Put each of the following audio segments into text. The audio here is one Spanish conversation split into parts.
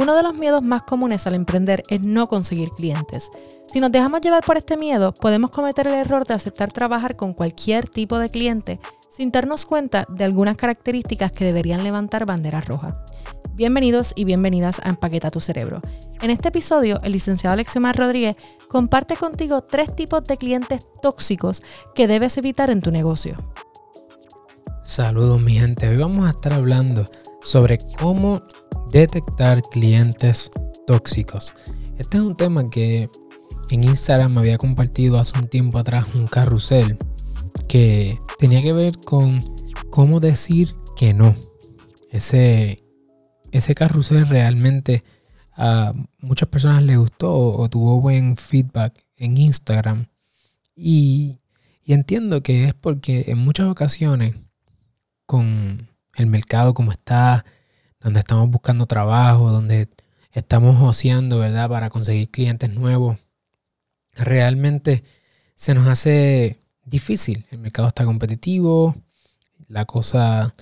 Uno de los miedos más comunes al emprender es no conseguir clientes. Si nos dejamos llevar por este miedo, podemos cometer el error de aceptar trabajar con cualquier tipo de cliente sin darnos cuenta de algunas características que deberían levantar bandera roja. Bienvenidos y bienvenidas a Empaqueta tu Cerebro. En este episodio, el licenciado Alexiomar Rodríguez comparte contigo tres tipos de clientes tóxicos que debes evitar en tu negocio. Saludos mi gente, hoy vamos a estar hablando sobre cómo detectar clientes tóxicos. Este es un tema que en Instagram me había compartido hace un tiempo atrás un carrusel que tenía que ver con cómo decir que no. Ese, ese carrusel realmente a muchas personas le gustó o, tuvo buen feedback en Instagram. Y, y entiendo que es porque en muchas ocasiones con el mercado como está, donde estamos buscando trabajo, donde estamos oceando, ¿verdad? Para conseguir clientes nuevos. Realmente se nos hace difícil. El mercado está competitivo, la cosa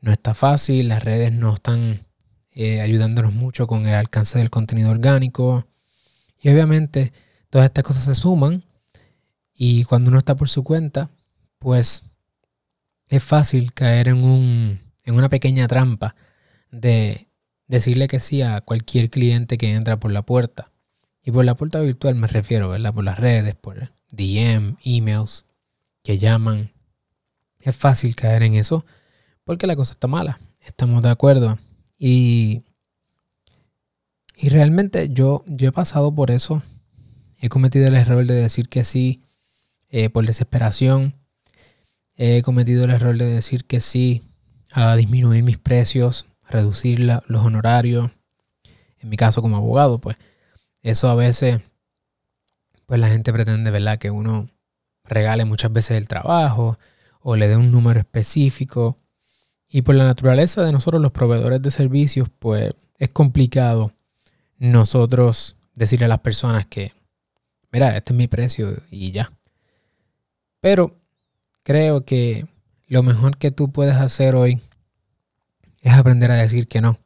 no está fácil, las redes no están eh, ayudándonos mucho con el alcance del contenido orgánico. Y obviamente todas estas cosas se suman y cuando uno está por su cuenta, pues es fácil caer en, un, en una pequeña trampa de decirle que sí a cualquier cliente que entra por la puerta. Y por la puerta virtual me refiero, ¿verdad? Por las redes, por DM, emails, que llaman. Es fácil caer en eso porque la cosa está mala. Estamos de acuerdo. Y, y realmente yo, yo he pasado por eso. He cometido el error de decir que sí eh, por desesperación. He cometido el error de decir que sí a disminuir mis precios reducir los honorarios. En mi caso como abogado, pues eso a veces, pues la gente pretende, ¿verdad? Que uno regale muchas veces el trabajo o le dé un número específico. Y por la naturaleza de nosotros los proveedores de servicios, pues es complicado nosotros decirle a las personas que, mira, este es mi precio y ya. Pero creo que lo mejor que tú puedes hacer hoy es aprender a decir que no,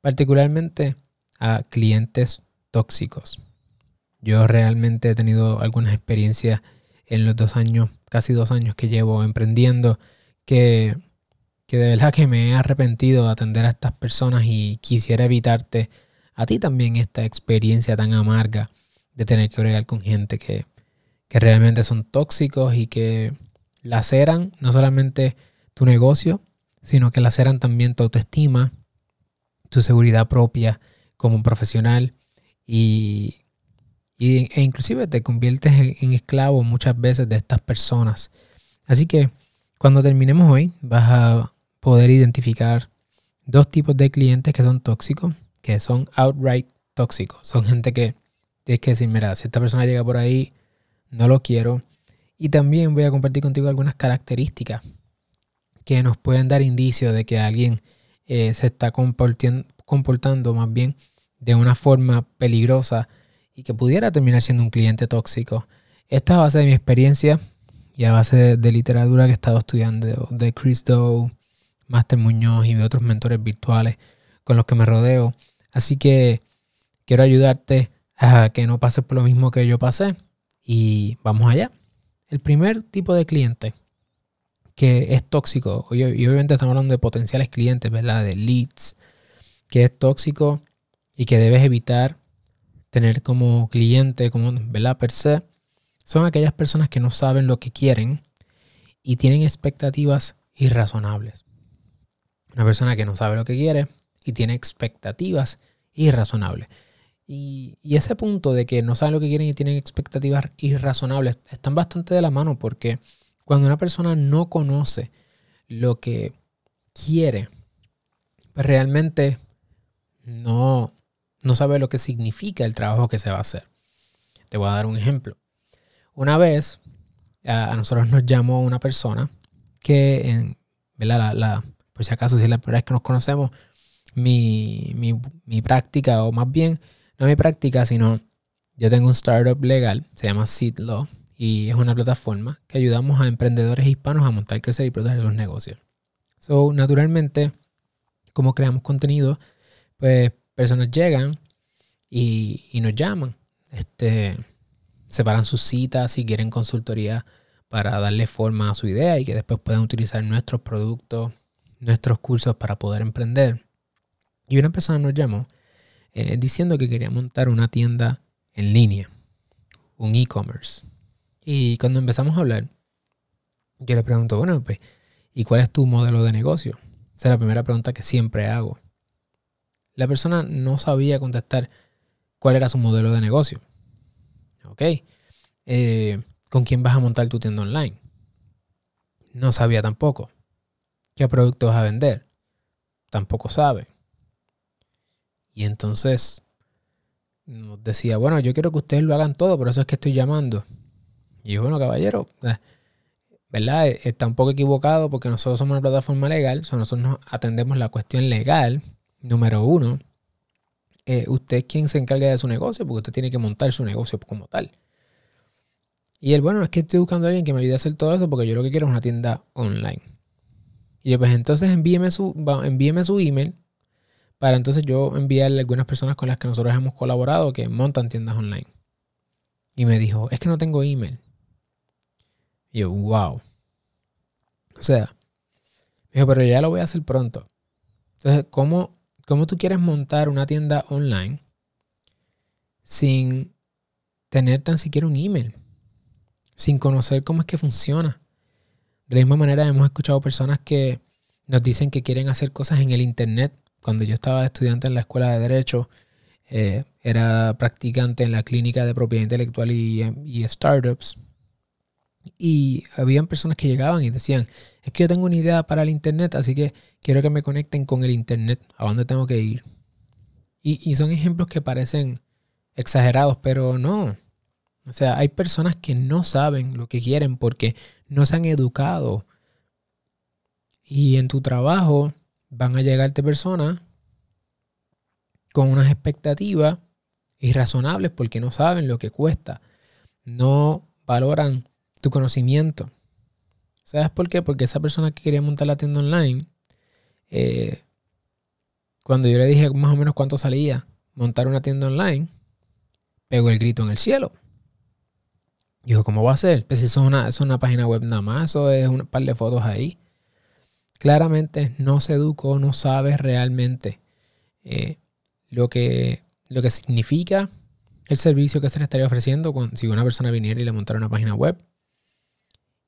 particularmente a clientes tóxicos. Yo realmente he tenido algunas experiencias en los dos años, casi dos años que llevo emprendiendo, que, que de verdad que me he arrepentido de atender a estas personas y quisiera evitarte a ti también esta experiencia tan amarga de tener que bregar con gente que, que realmente son tóxicos y que laceran no solamente tu negocio, sino que laceran también tu autoestima, tu seguridad propia como profesional y, e inclusive te conviertes en, esclavo muchas veces de estas personas. Así que cuando terminemos hoy vas a poder identificar dos tipos de clientes que son tóxicos, que son outright tóxicos. Son gente que tienes que decir, mira, si esta persona llega por ahí, no lo quiero. Y también voy a compartir contigo algunas características que nos pueden dar indicios de que alguien eh, se está comportando más bien de una forma peligrosa y que pudiera terminar siendo un cliente tóxico. Esta es a base de mi experiencia y a base de, literatura que he estado estudiando de Chris Doe, Master Muñoz y de otros mentores virtuales con los que me rodeo. Así que quiero ayudarte a que no pases por lo mismo que yo pasé y vamos allá. El primer tipo de cliente que es tóxico, y, obviamente estamos hablando de potenciales clientes, ¿verdad? De leads, que es tóxico y que debes evitar tener como cliente, como, ¿verdad? Per se, son aquellas personas que no saben lo que quieren y tienen expectativas irrazonables. Una persona que no sabe lo que quiere y tiene expectativas irrazonables. Y, ese punto de que no saben lo que quieren y tienen expectativas irrazonables están bastante de la mano porque cuando una persona no conoce lo que quiere, pues realmente no, no sabe lo que significa el trabajo que se va a hacer. Te voy a dar un ejemplo. Una vez a, nosotros nos llamó una persona que, en, La, por si acaso, si es la primera vez que nos conocemos, mi, mi, práctica, o más bien, no mi práctica, sino yo tengo un startup legal, se llama Seed Law, y es una plataforma que ayudamos a emprendedores hispanos a montar, crecer y proteger sus negocios. So, naturalmente, como creamos contenido, pues personas llegan y, nos llaman. Este, separan sus citas si quieren consultoría para darle forma a su idea y que después puedan utilizar nuestros productos, nuestros cursos para poder emprender. Y una persona nos llamó eh, diciendo que quería montar una tienda en línea, un e-commerce. Y cuando empezamos a hablar, yo le pregunto, bueno, pues, ¿y cuál es tu modelo de negocio? Esa es la primera pregunta que siempre hago. La persona no sabía contestar cuál era su modelo de negocio. Ok. Eh, ¿Con quién vas a montar tu tienda online? No sabía tampoco. ¿Qué producto vas a vender? Tampoco sabe. Y entonces nos decía, bueno, yo quiero que ustedes lo hagan todo, por eso es que estoy llamando. Y yo, bueno, caballero, eh, ¿verdad? E, está un poco equivocado porque nosotros somos una plataforma legal, nosotros nos atendemos la cuestión legal, número uno. Eh, usted es quien se encarga de su negocio, porque usted tiene que montar su negocio como tal. Y él, bueno, es que estoy buscando a alguien que me ayude a hacer todo eso porque yo lo que quiero es una tienda online. Y yo, pues entonces envíeme su, envíeme su email para entonces yo enviarle a algunas personas con las que nosotros hemos colaborado que montan tiendas online. Y me dijo, es que no tengo email. Y yo, wow. O sea, me dijo, pero ya lo voy a hacer pronto. Entonces, ¿cómo, ¿cómo tú quieres montar una tienda online sin tener tan siquiera un email? Sin conocer cómo es que funciona. De la misma manera, hemos escuchado personas que nos dicen que quieren hacer cosas en el Internet. Cuando yo estaba estudiante en la escuela de Derecho, eh, era practicante en la clínica de propiedad intelectual y, y startups. Y habían personas que llegaban y decían, es que yo tengo una idea para el Internet, así que quiero que me conecten con el Internet, a dónde tengo que ir. Y, son ejemplos que parecen exagerados, pero no. O sea, hay personas que no saben lo que quieren porque no se han educado. Y en tu trabajo van a llegarte personas con unas expectativas irrazonables porque no saben lo que cuesta. No valoran tu conocimiento. ¿Sabes por qué? Porque esa persona que quería montar la tienda online, eh, cuando yo le dije más o menos cuánto salía montar una tienda online, pegó el grito en el cielo. Dijo, ¿cómo va a ser? Pues eso es una, es una página web nada más, o es un par de fotos ahí. Claramente no se educó, no sabe realmente eh, lo, que, lo que significa el servicio que se le estaría ofreciendo si una persona viniera y le montara una página web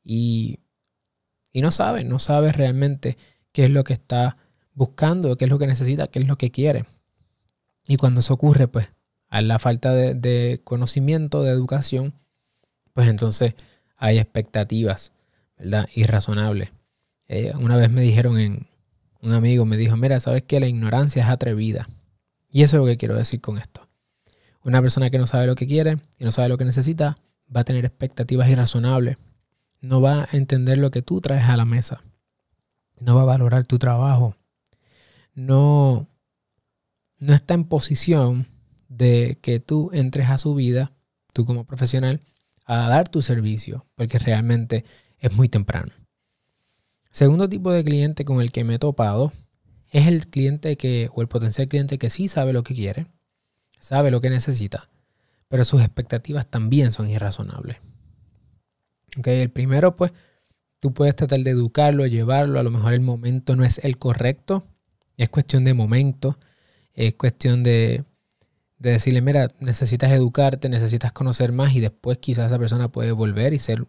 y, no sabe, no sabe realmente qué es lo que está buscando, qué es lo que necesita, qué es lo que quiere. Y cuando eso ocurre, pues, a la falta de, conocimiento, de educación, pues entonces hay expectativas, ¿verdad? Irrazonables. Eh, una vez me dijeron en, un amigo me dijo, mira, sabes que la ignorancia es atrevida. Y eso es lo que quiero decir con esto. Una persona que no sabe lo que quiere y no sabe lo que necesita va a tener expectativas irrazonables no va a entender lo que tú traes a la mesa, no va a valorar tu trabajo, no, no está en posición de que tú entres a su vida, tú como profesional, a dar tu servicio, porque realmente es muy temprano. Segundo tipo de cliente con el que me he topado es el cliente que, o el potencial cliente que sí sabe lo que quiere, sabe lo que necesita, pero sus expectativas también son irrazonables. El primero, pues, tú puedes tratar de educarlo, llevarlo, a lo mejor el momento no es el correcto, es cuestión de momento, es cuestión de, de decirle, mira, necesitas educarte, necesitas conocer más y después quizás esa persona puede volver y ser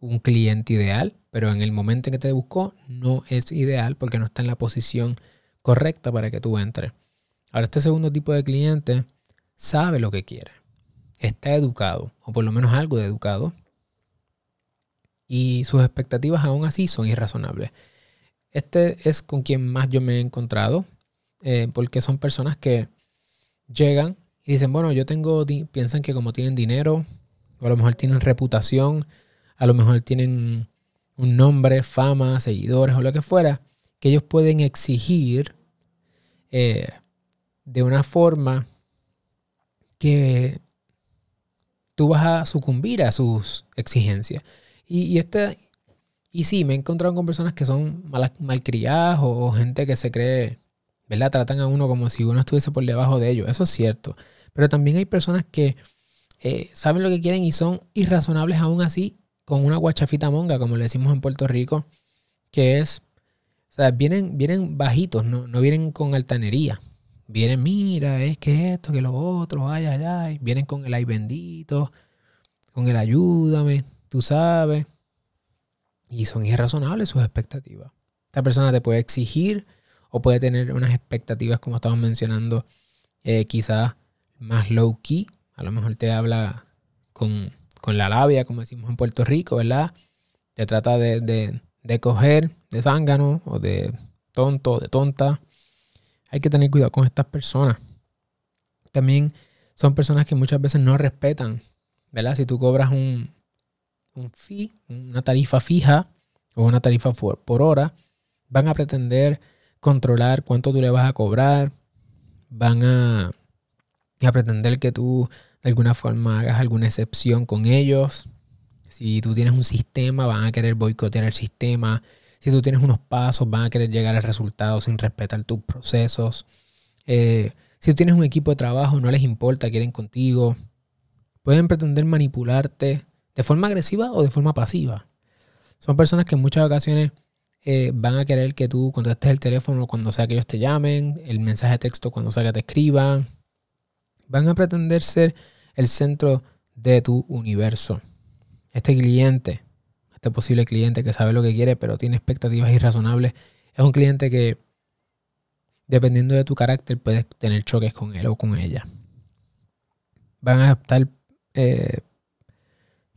un cliente ideal, pero en el momento en que te buscó no es ideal porque no está en la posición correcta para que tú entres. Ahora, este segundo tipo de cliente sabe lo que quiere, está educado, o por lo menos algo de educado, y sus expectativas aún así son irrazonables. Este es con quien más yo me he encontrado, eh, porque son personas que llegan y dicen, bueno, yo tengo, piensan que como tienen dinero, o a lo mejor tienen reputación, a lo mejor tienen un nombre, fama, seguidores o lo que fuera, que ellos pueden exigir eh, de una forma que tú vas a sucumbir a sus exigencias. Y, este, y sí, me he encontrado con personas que son mal, malcriadas o, gente que se cree ¿verdad? Tratan a uno como si uno estuviese por debajo de ellos. Eso es cierto. Pero también hay personas que eh, saben lo que quieren y son irrazonables aún así con una guachafita monga, como le decimos en Puerto Rico, que es, o sea, vienen, vienen bajitos, no, no vienen con altanería. Vienen, mira, es que esto, que lo otro, ay, ay, ay. Vienen con el ay bendito, con el ayúdame, tú sabes. Y son irrazonables sus expectativas. Esta persona te puede exigir o puede tener unas expectativas, como estamos mencionando, eh, quizás más low key. A lo mejor te habla con, la labia, como decimos en Puerto Rico, ¿verdad? Te trata de, de, de coger de zángano o de tonto, de tonta. Hay que tener cuidado con estas personas. También son personas que muchas veces no respetan, ¿verdad? Si tú cobras un, un fee, una tarifa fija o una tarifa por, hora, van a pretender controlar cuánto tú le vas a cobrar, van a, a pretender que tú de alguna forma hagas alguna excepción con ellos. Si tú tienes un sistema, van a querer boicotear el sistema. Si tú tienes unos pasos, van a querer llegar al resultado sin respetar tus procesos. Eh, si tú tienes un equipo de trabajo, no les importa, quieren contigo. Pueden pretender manipularte de forma agresiva o de forma pasiva. Son personas que en muchas ocasiones eh, van a querer que tú contestes el teléfono cuando sea que ellos te llamen, el mensaje de texto cuando sea que te escriban. Van a pretender ser el centro de tu universo. Este cliente, este posible cliente que sabe lo que quiere pero tiene expectativas irrazonables, es un cliente que dependiendo de tu carácter puedes tener choques con él o con ella. Van a estar eh,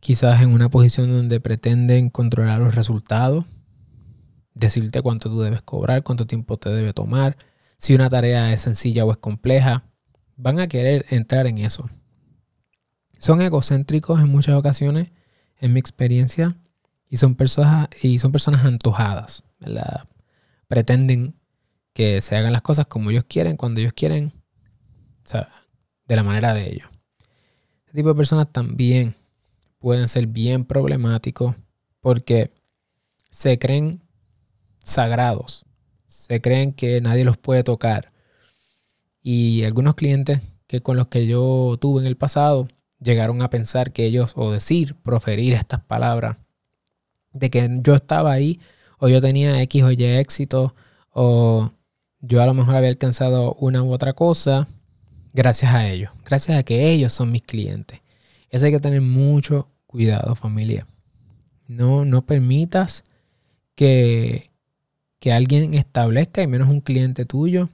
quizás en una posición donde pretenden controlar los resultados, decirte cuánto tú debes cobrar, cuánto tiempo te debe tomar, si una tarea es sencilla o es compleja. Van a querer entrar en eso. Son egocéntricos en muchas ocasiones, en mi experiencia, y son personas, y son personas antojadas. Pretenden que se hagan las cosas como ellos quieren, cuando ellos quieren, o sea, de la manera de ellos. Este tipo de personas también pueden ser bien problemáticos porque se creen sagrados, se creen que nadie los puede tocar. Y algunos clientes que con los que yo tuve en el pasado llegaron a pensar que ellos, o decir, proferir estas palabras, de que yo estaba ahí, o yo tenía X o Y éxito, o yo a lo mejor había alcanzado una u otra cosa, gracias a ellos, gracias a que ellos son mis clientes. Eso hay que tener mucho Cuidado familia. No, no permitas que, que alguien establezca, y menos un cliente tuyo,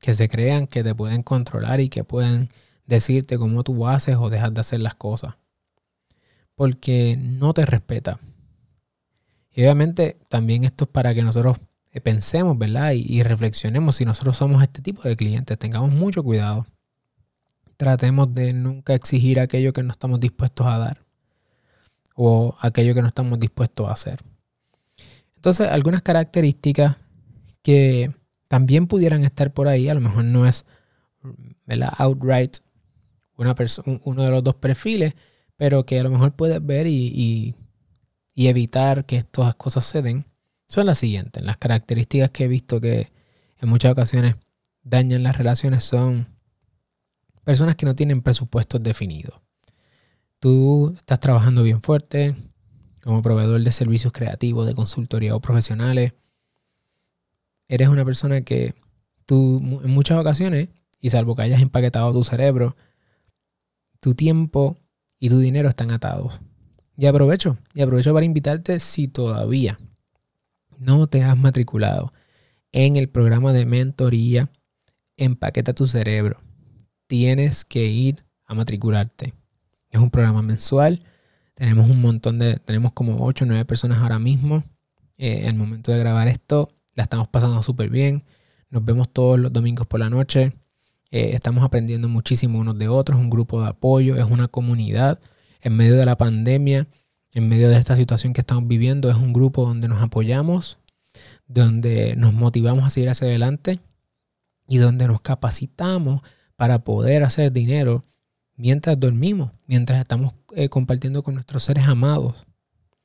que se crean que te pueden controlar y que pueden decirte cómo tú haces o dejas de hacer las cosas. Porque no te respeta. Y obviamente también esto es para que nosotros pensemos, ¿verdad? Y, y, reflexionemos si nosotros somos este tipo de clientes. Tengamos mucho cuidado. Tratemos de nunca exigir aquello que no estamos dispuestos a dar o aquello que no estamos dispuestos a hacer. Entonces, algunas características que también pudieran estar por ahí, a lo mejor no es ¿verdad? outright una uno de los dos perfiles, pero que a lo mejor puedes ver y, y evitar que estas cosas se den, son las siguientes. Las características que he visto que en muchas ocasiones dañan las relaciones son personas que no tienen presupuestos definidos. Tú estás trabajando bien fuerte como proveedor de servicios creativos, de consultoría o profesionales. Eres una persona que tú en muchas ocasiones, y salvo que hayas empaquetado tu cerebro, tu tiempo y tu dinero están atados. Y aprovecho, y aprovecho para invitarte si todavía no te has matriculado en el programa de mentoría Empaqueta tu cerebro. Tienes que ir a matricularte. Es un programa mensual. Tenemos un montón de, tenemos como 8 o 9 personas ahora mismo. en eh, el momento de grabar esto, la estamos pasando súper bien. Nos vemos todos los domingos por la noche. Eh, estamos aprendiendo muchísimo unos de otros. Un grupo de apoyo, es una comunidad. En medio de la pandemia, en medio de esta situación que estamos viviendo, es un grupo donde nos apoyamos, donde nos motivamos a seguir hacia adelante y donde nos capacitamos para poder hacer dinero mientras dormimos, mientras estamos eh, compartiendo con nuestros seres amados.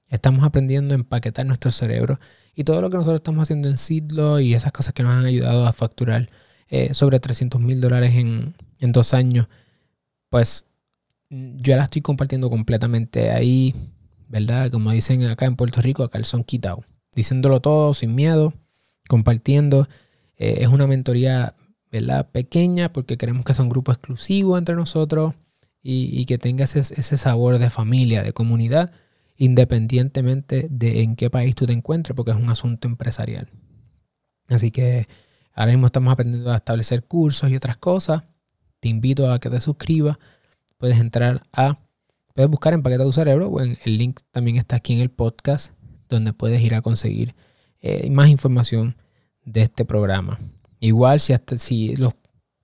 Estamos aprendiendo a empaquetar nuestro cerebro y todo lo que nosotros estamos haciendo en Sidlo y esas cosas que nos han ayudado a facturar eh, sobre 300 mil dólares en, en dos años, pues yo la estoy compartiendo completamente ahí, ¿verdad? Como dicen acá en Puerto Rico, a calzón quitado. Diciéndolo todo sin miedo, compartiendo. Eh, es una mentoría, ¿verdad? Pequeña porque queremos que sea un grupo exclusivo entre nosotros y, que tenga ese, ese sabor de familia, de comunidad independientemente de en qué país tú te encuentres, porque es un asunto empresarial. Así que ahora mismo estamos aprendiendo a establecer cursos y otras cosas. Te invito a que te suscribas. Puedes entrar a, puedes buscar Empaqueta tu cerebro, o el link también está aquí en el podcast, donde puedes ir a conseguir eh, más información de este programa. Igual si, hasta, si los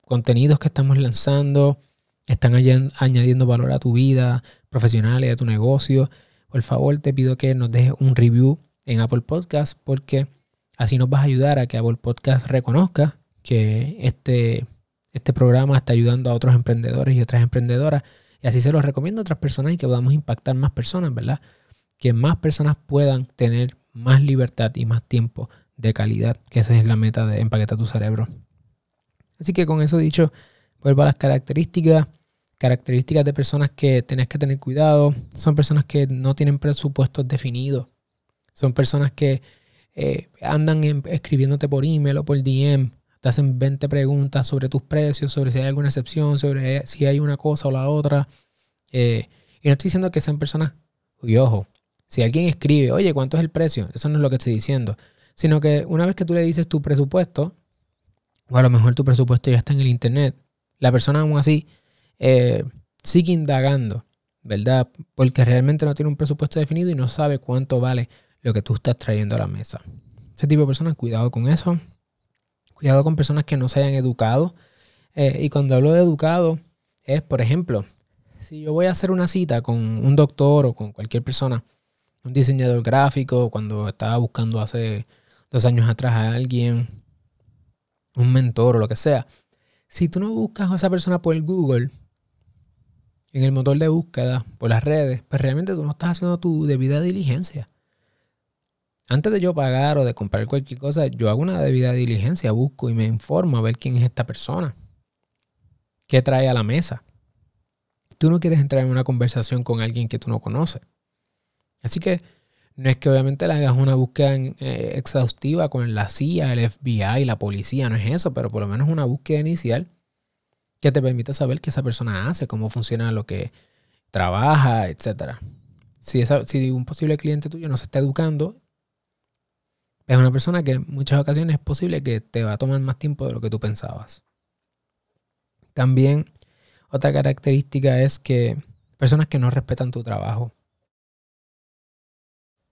contenidos que estamos lanzando están añadiendo valor a tu vida profesional y a tu negocio, por favor te pido que nos dejes un review en Apple Podcast porque así nos vas a ayudar a que Apple Podcast reconozca que este, este programa está ayudando a otros emprendedores y otras emprendedoras. Y así se los recomiendo a otras personas y que podamos impactar más personas, ¿verdad? Que más personas puedan tener más libertad y más tiempo de calidad, que esa es la meta de empaquetar tu cerebro. Así que con eso dicho, vuelvo a las características características de personas que tenés que tener cuidado. Son personas que no tienen presupuestos definidos. Son personas que eh, andan escribiéndote por email o por DM. Te hacen 20 preguntas sobre tus precios, sobre si hay alguna excepción, sobre si hay una cosa o la otra. Eh, y no estoy diciendo que sean personas, y ojo, si alguien escribe, oye, ¿cuánto es el precio? Eso no es lo que estoy diciendo. Sino que una vez que tú le dices tu presupuesto, o a lo mejor tu presupuesto ya está en el internet, la persona aún así eh, sigue indagando, ¿verdad? Porque realmente no tiene un presupuesto definido y no sabe cuánto vale lo que tú estás trayendo a la mesa. Ese tipo de personas, cuidado con eso. Cuidado con personas que no se hayan educado. Eh, y cuando hablo de educado, es, por ejemplo, si yo voy a hacer una cita con un doctor o con cualquier persona, un diseñador gráfico, cuando estaba buscando hace dos años atrás a alguien, un mentor o lo que sea, si tú no buscas a esa persona por Google, en el motor de búsqueda, por las redes, pues realmente tú no estás haciendo tu debida diligencia. Antes de yo pagar o de comprar cualquier cosa, yo hago una debida diligencia, busco y me informo a ver quién es esta persona. ¿Qué trae a la mesa? Tú no quieres entrar en una conversación con alguien que tú no conoces. Así que no es que obviamente le hagas una búsqueda eh, exhaustiva con la CIA, el FBI, la policía, no es eso, pero por lo menos una búsqueda inicial que te permite saber qué esa persona hace, cómo funciona lo que trabaja, etc. Si, un posible cliente tuyo no se está educando, es una persona que en muchas ocasiones es posible que te va a tomar más tiempo de lo que tú pensabas. También otra característica es que personas que no respetan tu trabajo.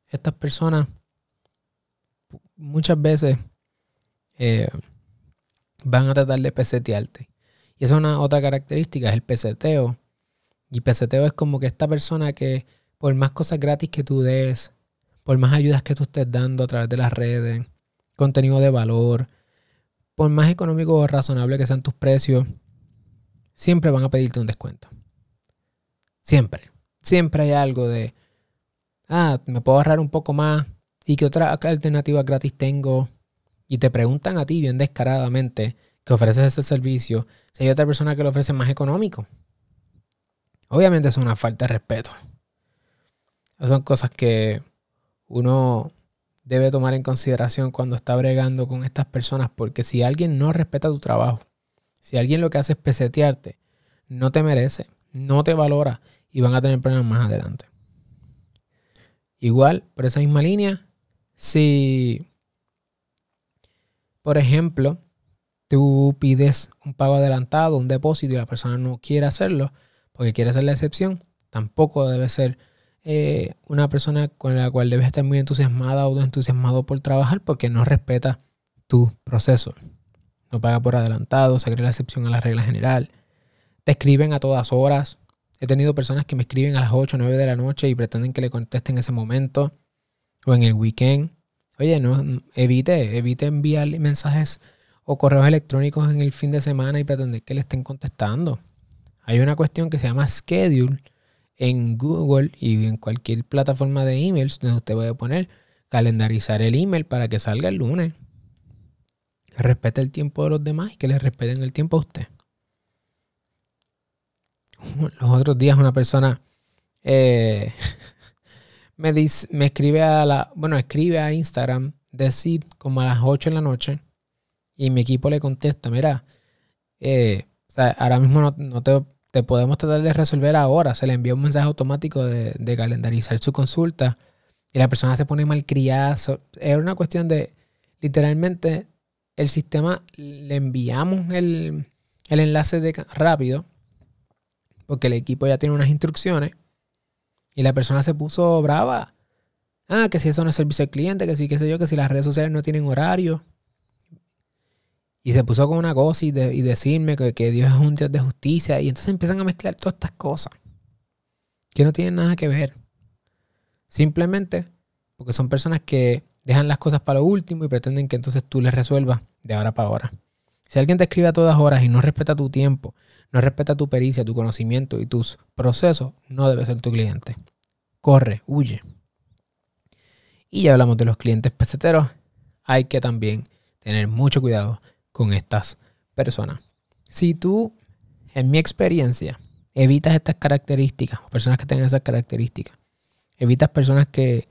Estas personas muchas veces eh, van a tratar de pesetearte. Y esa es una otra característica, es el peseteo. Y peseteo es como que esta persona que por más cosas gratis que tú des, por más ayudas que tú estés dando a través de las redes, contenido de valor, por más económico o razonable que sean tus precios, siempre van a pedirte un descuento. Siempre. Siempre hay algo de, ah, me puedo ahorrar un poco más. ¿Y qué otra alternativa gratis tengo? Y te preguntan a ti bien descaradamente que ofreces ese servicio, si hay otra persona que lo ofrece más económico. Obviamente es una falta de respeto. son cosas que uno debe tomar en consideración cuando está bregando con estas personas, porque si alguien no respeta tu trabajo, si alguien lo que hace es pesetearte, no te merece, no te valora y van a tener problemas más adelante. Igual, por esa misma línea, si, por ejemplo, tú pides un pago adelantado, un depósito y la persona no quiere hacerlo porque quiere hacer la excepción, tampoco debe ser eh, una persona con la cual debes estar muy entusiasmada o entusiasmado por trabajar porque no respeta tu proceso. No paga por adelantado, se cree la excepción a la regla general. Te escriben a todas horas. He tenido personas que me escriben a las 8 o 9 de la noche y pretenden que le conteste en ese momento o en el weekend. Oye, no, evite, evite enviar mensajes o correos electrónicos en el fin de semana y pretender que le estén contestando. Hay una cuestión que se llama schedule en Google y en cualquier plataforma de emails donde usted puede poner calendarizar el email para que salga el lunes. Respete el tiempo de los demás y que le respeten el tiempo a usted. Los otros días una persona eh, me, me escribe a la, bueno, escribe a Instagram, decir como a las 8 de la noche y mi equipo le contesta, mira, eh, ahora mismo no, te, podemos tratar de resolver ahora. Se le envía un mensaje automático de, calendarizar su consulta y la persona se pone mal criada. era una cuestión de, literalmente, el sistema le enviamos el, el enlace de rápido porque el equipo ya tiene unas instrucciones y la persona se puso brava. Ah, que si eso no es servicio al cliente, que sí, qué sé yo, que si las redes sociales no tienen horario. Y se puso con una cosa y, decirme que, Dios es un Dios de justicia. Y entonces empiezan a mezclar todas estas cosas que no tienen nada que ver. Simplemente porque son personas que dejan las cosas para lo último y pretenden que entonces tú les resuelvas de ahora para ahora. Si alguien te escribe a todas horas y no respeta tu tiempo, no respeta tu pericia, tu conocimiento y tus procesos, no debe ser tu cliente. Corre, huye. Y ya hablamos de los clientes peseteros. Hay que también tener mucho cuidado con estas personas. Si tú, en mi experiencia, evitas estas características, personas que tengan esas características, evitas personas que,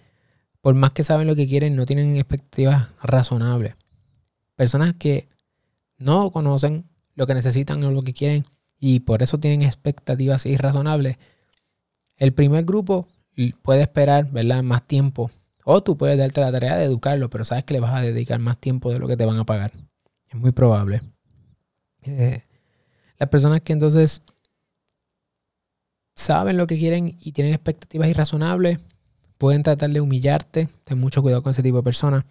por más que saben lo que quieren, no tienen expectativas razonables, personas que no conocen lo que necesitan o lo que quieren y por eso tienen expectativas irrazonables. El primer grupo puede esperar, ¿verdad? Más tiempo. O tú puedes darte la tarea de educarlo, pero sabes que le vas a dedicar más tiempo de lo que te van a pagar. Es muy probable. Eh, las personas que entonces saben lo que quieren y tienen expectativas irrazonables, pueden tratar de humillarte. Ten mucho cuidado con ese tipo de personas.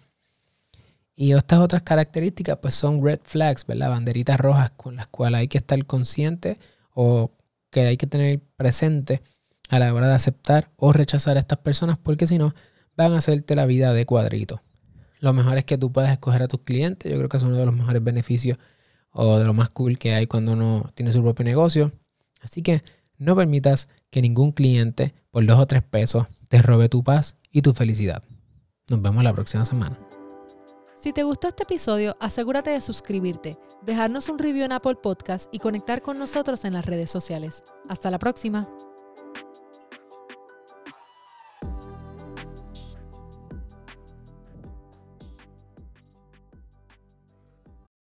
Y estas otras características pues son red flags, ¿verdad? Banderitas rojas con las cuales hay que estar consciente o que hay que tener presente a la hora de aceptar o rechazar a estas personas porque si no van a hacerte la vida de cuadrito. Lo mejor es que tú puedas escoger a tus clientes. Yo creo que es uno de los mejores beneficios o de lo más cool que hay cuando uno tiene su propio negocio. Así que no permitas que ningún cliente por dos o tres pesos te robe tu paz y tu felicidad. Nos vemos la próxima semana. Si te gustó este episodio, asegúrate de suscribirte, dejarnos un review en Apple Podcast y conectar con nosotros en las redes sociales. Hasta la próxima.